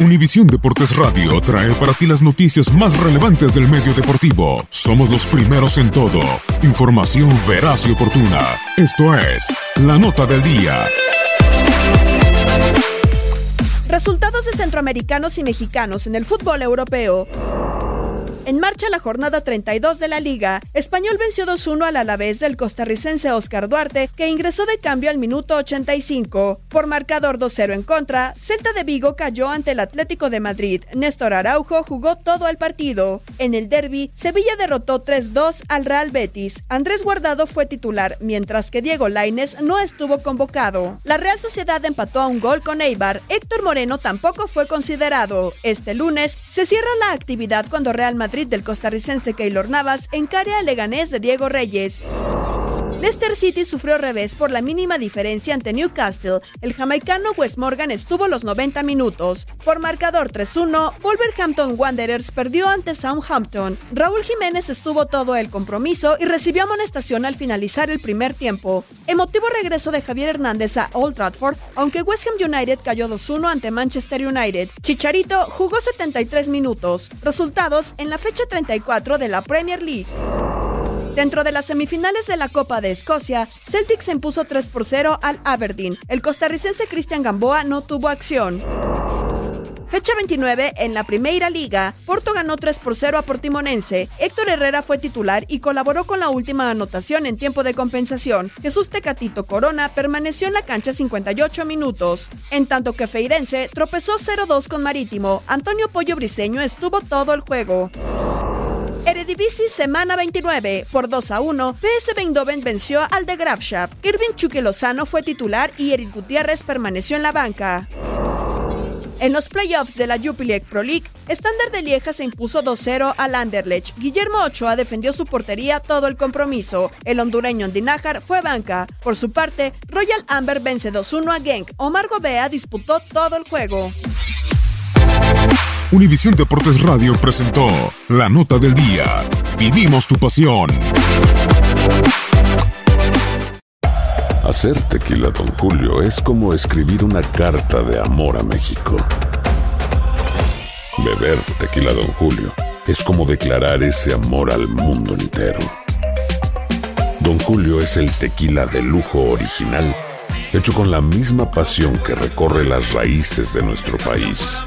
Univisión Deportes Radio trae para ti las noticias más relevantes del medio deportivo. Somos los primeros en todo. Información veraz y oportuna. Esto es La Nota del Día. Resultados de centroamericanos y mexicanos en el fútbol europeo. En marcha la jornada 32 de la liga, Español venció 2-1 al Alavés del costarricense Oscar Duarte, que ingresó de cambio al minuto 85. Por marcador 2-0 en contra, Celta de Vigo cayó ante el Atlético de Madrid. Néstor Araujo jugó todo el partido. En el derby, Sevilla derrotó 3-2 al Real Betis. Andrés Guardado fue titular, mientras que Diego Laines no estuvo convocado. La Real Sociedad empató a un gol con Eibar. Héctor Moreno tampoco fue considerado. Este lunes se cierra la actividad cuando Real Madrid del costarricense Keylor Navas encare al Leganés de Diego Reyes. Leicester City sufrió revés por la mínima diferencia ante Newcastle. El jamaicano Wes Morgan estuvo los 90 minutos. Por marcador 3-1, Wolverhampton Wanderers perdió ante Southampton. Raúl Jiménez estuvo todo el compromiso y recibió amonestación al finalizar el primer tiempo. Emotivo regreso de Javier Hernández a Old Trafford, aunque West Ham United cayó 2-1 ante Manchester United. Chicharito jugó 73 minutos. Resultados en la fecha 34 de la Premier League. Dentro de las semifinales de la Copa de Escocia, Celtic se impuso 3 por 0 al Aberdeen. El costarricense Cristian Gamboa no tuvo acción. Fecha 29 en la Primera Liga, Porto ganó 3 por 0 a Portimonense. Héctor Herrera fue titular y colaboró con la última anotación en tiempo de compensación. Jesús Tecatito Corona permaneció en la cancha 58 minutos. En tanto que Feirense tropezó 0-2 con Marítimo. Antonio Pollo Briseño estuvo todo el juego. Eredivisie semana 29 por 2 a 1. PSV Eindhoven venció al de Graafschap. Irving Chuque Lozano fue titular y Eric Gutiérrez permaneció en la banca. En los playoffs de la Jupiler Pro League, Standard de Lieja se impuso 2-0 al Anderlecht. Guillermo Ochoa defendió su portería todo el compromiso. El hondureño Andinajar fue banca. Por su parte, Royal Amber vence 2-1 a Genk. Omar Gobea disputó todo el juego. Univisión Deportes Radio presentó La Nota del Día. Vivimos tu pasión. Hacer tequila, Don Julio, es como escribir una carta de amor a México. Beber tequila, Don Julio, es como declarar ese amor al mundo entero. Don Julio es el tequila de lujo original, hecho con la misma pasión que recorre las raíces de nuestro país.